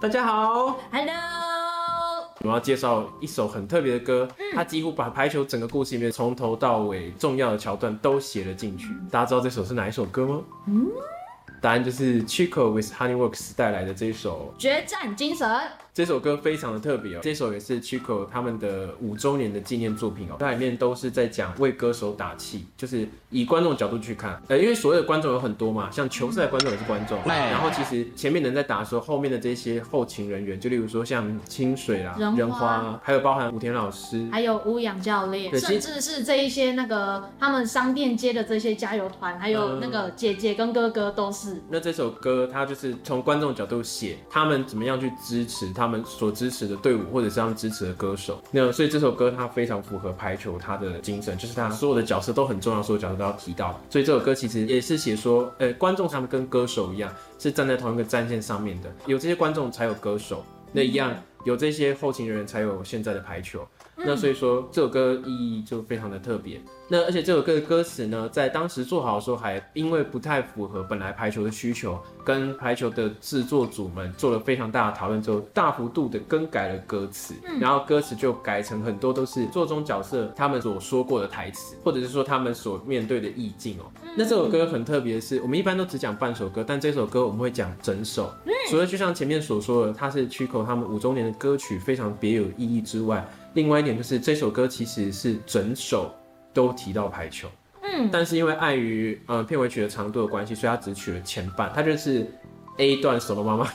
大家好，Hello，我们要介绍一首很特别的歌，它几乎把排球整个故事里面从头到尾重要的桥段都写了进去。大家知道这首是哪一首歌吗？嗯，答案就是 Chico with Honeyworks 带来的这一首。决战精神，这首歌非常的特别哦，这首也是 Chico 他们的五周年的纪念作品哦。它里面都是在讲为歌手打气，就是以观众角度去看。呃，因为所有的观众有很多嘛，像球赛的观众也是观众，对然后其实前面人在打的时候，后面的这些后勤人员，就例如说像清水啦、仁花还有包含武田老师，还有乌养教练，甚至是这一些那个他们商店街的这些加油团，还有那个姐姐跟哥哥都是。那这首歌它就是从观众角度写他们怎么样去支持他们所支持的队伍，或者是他们支持的歌手。那所以这首歌它非常符合排球它的精神，就是它所有的角色都很重要，所有角色都要提到。所以这首歌其实也是写说，呃，观众他们跟歌手一样是站在同一个战线上面的，有这些观众才有歌手，那一样有这些后勤人员才有现在的排球。那所以说这首歌意义就非常的特别。那而且这首歌的歌词呢，在当时做好的时候，还因为不太符合本来排球的需求，跟排球的制作组们做了非常大的讨论之后，大幅度的更改了歌词，然后歌词就改成很多都是座中角色他们所说过的台词，或者是说他们所面对的意境哦。那这首歌很特别的是，我们一般都只讲半首歌，但这首歌我们会讲整首。除了就像前面所说的，它是 Chico 他们五周年的歌曲，非常别有意义之外，另外一点就是这首歌其实是整首都提到排球，嗯，但是因为碍于呃片尾曲的长度的关系，所以它只取了前半，它就是 A 段手的妈妈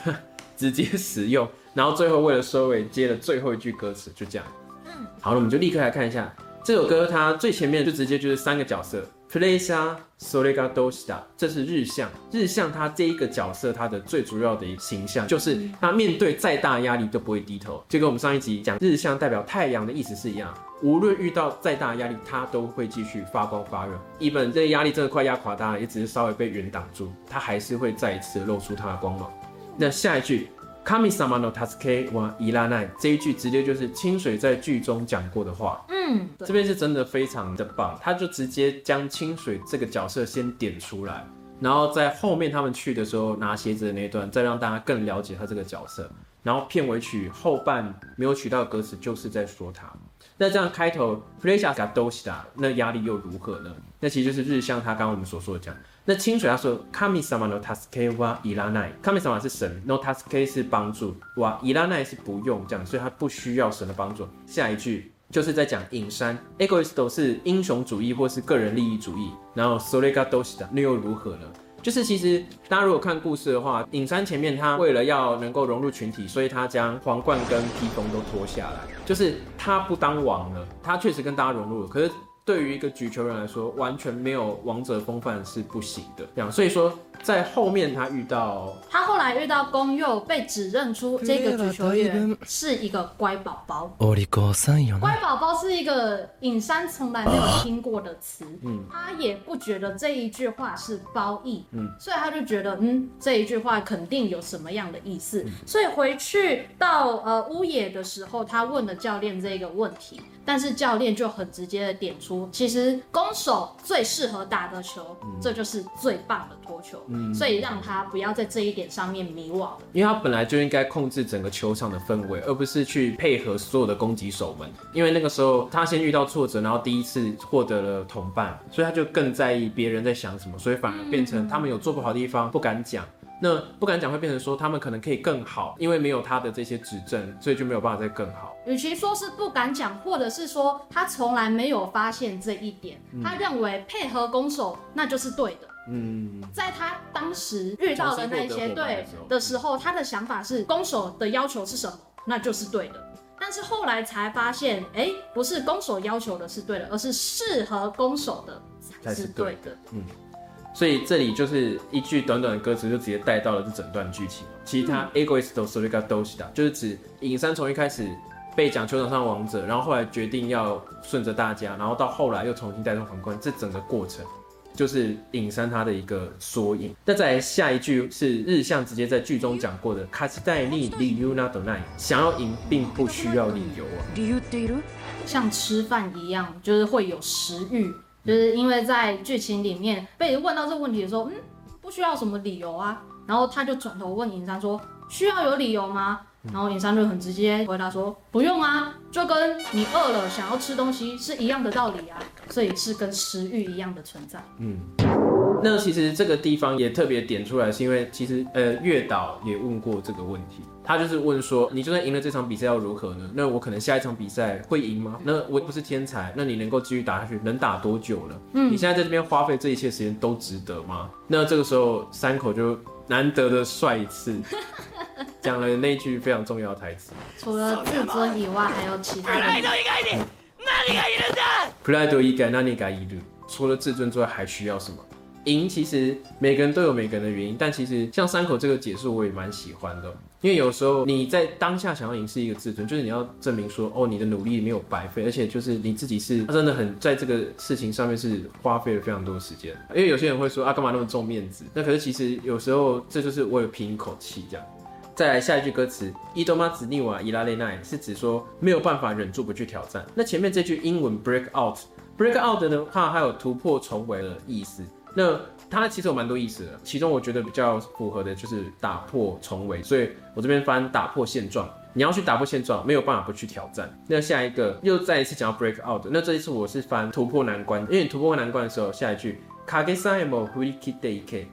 直接使用，然后最后为了收尾接了最后一句歌词，就这样。嗯，好了，我们就立刻来看一下这首歌，它最前面就直接就是三个角色。Playsa Solega Dosta，这是日向。日向他这一个角色，他的最主要的一个形象就是他面对再大压力都不会低头，就跟我们上一集讲日向代表太阳的意思是一样。无论遇到再大压力，他都会继续发光发热。一本这个压力真的快压垮他了，也只是稍微被云挡住，他还是会再一次露出他的光芒。那下一句 “Kami sama no tasuke wa irana，这一句直接就是清水在剧中讲过的话。嗯，这边是真的非常的棒，他就直接将清水这个角色先点出来，然后在后面他们去的时候拿鞋子的那一段，再让大家更了解他这个角色。然后片尾曲后半没有取到的歌词，就是在说他。那这样开头 p l a y a ga d o s i a 那压力又如何呢？那其实就是日向他刚刚我们所说的这样。那清水他说 kami sama no taske wa iranai，kami sama 是神，no taske 是帮助，哇 iranai 是不用这样，所以他不需要神的帮助。下一句就是在讲隐山，egoist 是英雄主义或是个人利益主义，然后 solega d o s i a 那又如何呢？就是其实大家如果看故事的话，隐山前面他为了要能够融入群体，所以他将皇冠跟披风都脱下来，就是他不当王了，他确实跟大家融入了，可是。对于一个举球人来说，完全没有王者风范是不行的。这样，所以说在后面他遇到他后来遇到公佑，被指认出这个举球员是一个乖宝宝。お利口さんよね。乖宝宝是一个尹山从来没有听过的词，嗯他也不觉得这一句话是褒义，嗯所以他就觉得，嗯，这一句话肯定有什么样的意思，所以回去到呃乌野的时候，他问了教练这个问题， 但是教练就很直接的点出，其实攻手最适合打的球，这就是最棒的托球，所以让他不要在这一点上面迷惘了。因为他本来就应该控制整个球场的氛围，而不是去配合所有的攻击手们。因为那个时候他先遇到挫折，然后第一次获得了同伴，所以他就更在意别人在想什么，所以反而变成他们有做不好的地方不敢讲。那不敢讲会变成说他们可能可以更好，因为没有他的这些指正，所以就没有办法再更好。与其说是不敢讲，或者是说他从来没有发现这一点，他认为配合攻守那就是对的。嗯，在他当时遇到的那些对的时候，他的想法是攻守的要求是什么，那就是对的。但是后来才发现，哎，不是攻守要求的是对的，而是适合攻守的才是对的。所以这里就是一句短短的歌词就直接带到了这整段剧情。其实他 egoisto s o r i g a dosida 就是指尹山从一开始被讲球场上的王者，然后后来决定要顺着大家，然后到后来又重新带动皇冠，这整个过程就是尹山他的一个缩影。那再来下一句是日向直接在剧中讲过的卡斯代利理由那 d o n 想要赢并不需要理由啊。理由っている像吃饭一样，就是会有食欲， 就是因为在剧情里面被问到这个问题的时候，嗯，不需要什么理由啊。然后他就转头问银山说：“需要有理由吗？然后尹山就很直接回答说：“不用啊，就跟你饿了想要吃东西是一样的道理啊，所以是跟食欲一样的存在。”嗯，那其实这个地方也特别点出来，是因为其实呃月岛也问过这个问题，他就是问说，你就算赢了这场比赛要如何呢？那我可能下一场比赛会赢吗？那我不是天才，那你能够继续打下去，能打多久了？嗯，你现在在这边花费这一切时间都值得吗？那这个时候山口就难得的帅一次。讲了那句非常重要的台词，除了自尊以外，还有其他的。プライド以外何がいる？除了自尊之外，还需要什么？赢其实每个人都有每个人的原因，但其实像山口这个解释我也蛮喜欢的，因为有时候你在当下想要赢是一个自尊，就是你要证明说哦你的努力没有白费，而且就是你自己是真的很在这个事情上面是花费了非常多时间。因为有些人会说啊干嘛那么重面子？那可是其实有时候这就是为了拼一口气这样。 再来下一句歌词，伊多玛子尼瓦伊拉雷奈是指说没有办法忍住不去挑战。那前面这句英文 break out，break out 的话还有突破重围的意思。那它其实有蛮多意思的，其中我觉得比较符合的就是打破重围，所以我这边翻打破现状。你要去打破现状，没有办法不去挑战。那下一个又再一次讲到 break out，那这一次我是翻突破难关，因为你突破难关的时候，下一句卡给三 m o huriki dayke。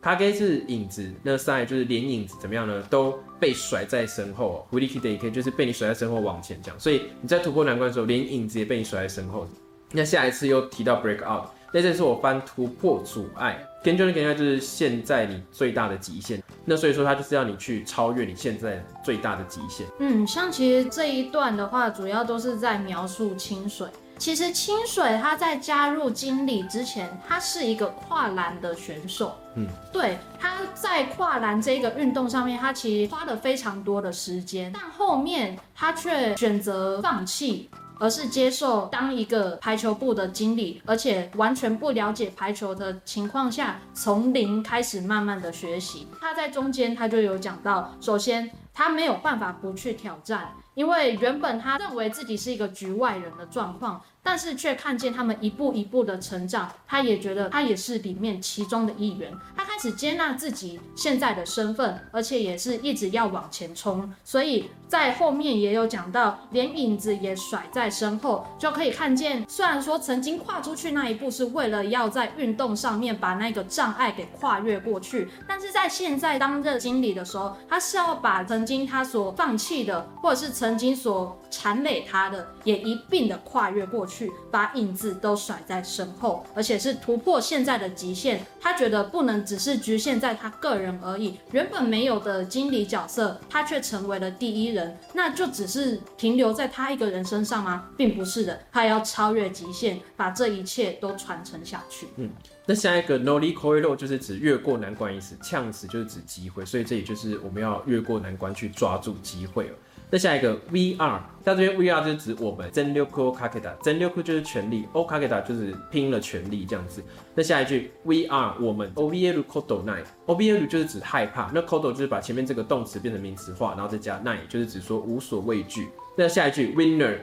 卡给是影子，那赛就是连影子怎么样呢？都被甩在身后。狐狸 K 的也可以就是被你甩在身后往前讲，所以你在突破难关的时候，连影子也被你甩在身后。那下一次又提到 break out，那这是我翻突破阻碍。跟就是跟就是现在你最大的极限。那所以说它就是要你去超越你现在最大的极限。嗯，像其实这一段的话，主要都是在描述清水。其实清水他在加入经理之前，他是一个跨栏的选手。嗯，对，他在跨栏这个运动上面，他其实花了非常多的时间，但后面他却选择放弃，而是接受当一个排球部的经理，而且完全不了解排球的情况下，从零开始慢慢的学习。他在中间他就有讲到，首先他没有办法不去挑战。因为原本他认为自己是一个局外人的状况，但是却看见他们一步一步的成长，他也觉得他也是里面其中的一员。只接纳自己现在的身份，而且也是一直要往前冲。所以在后面也有讲到，连影子也甩在身后，就可以看见。虽然说曾经跨出去那一步是为了要在运动上面把那个障碍给跨越过去，但是在现在当任经理的时候，他是要把曾经他所放弃的，或者是曾经所缠累他的，也一并的跨越过去，把影子都甩在身后，而且是突破现在的极限。他觉得不能只是是局限在他个人而已，原本没有的经理角色，他却成为了第一人，那就只是停留在他一个人身上吗？并不是的，他要超越极限，把这一切都传承下去。嗯。那下一个 noli c o r i l o 就是指越过难关意思，chance 就是指机会，所以这也就是我们要越过难关去抓住机会了。那下一个 VR，在这边 VR 就是指我们 zen ryoku kakeda，zen ryoku 就是权力，o kakeda 就是拼了全力这样子。那下一句 VR 我们 obiru kodo nai，obiru 就是指害怕，那 kodo 就是把前面这个动词变成名词化，然后再加 nai 就是指说无所畏惧。那下一句 winner。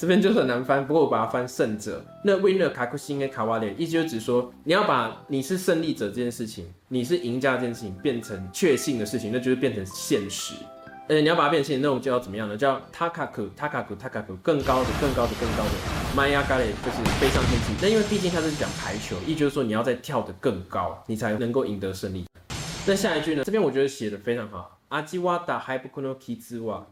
这边就很难翻，不过我把它翻胜者。那 winner 卡库辛跟卡瓦列，意思就是指说你要把你是胜利者这件事情，你是赢家这件事情变成确信的事情，那就是变成现实。呃，你要把它变成，那种叫怎么样呢？叫 takaku takaku takaku 更高的更高的更高的。玛雅嘎列就是飞上天际。那因为毕竟它是讲排球，意就是说你要再跳得更高，你才能够赢得胜利。那下一句呢？这边我觉得写的非常好。阿基瓦达还不可能踢之瓦。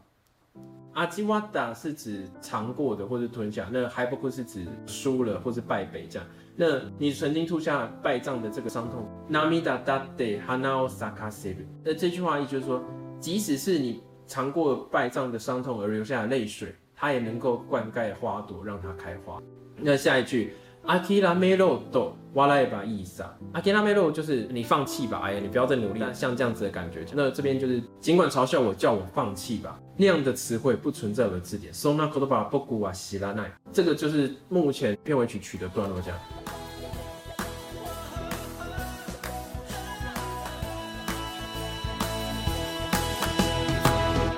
阿基瓦达是指尝过的或者吞下，那海波库是指输了或是败北这样。那你曾经吐下败仗的这个伤痛，纳米达达德哈纳奥萨卡塞布。那这句话意就是说，即使是你尝过败仗的伤痛而流下的泪水，它也能够灌溉花朵，让它开花。那下一句。阿基拉梅洛多瓦拉一把意思啊，阿基拉梅洛就是你放弃吧，哎呀，你不要再努力，像这样子的感觉。那这边就是尽管嘲笑我，叫我放弃吧，那样的词汇不存在我的字典。So na kodoba boku wa s i 这个就是目前片尾曲曲的段落，这样。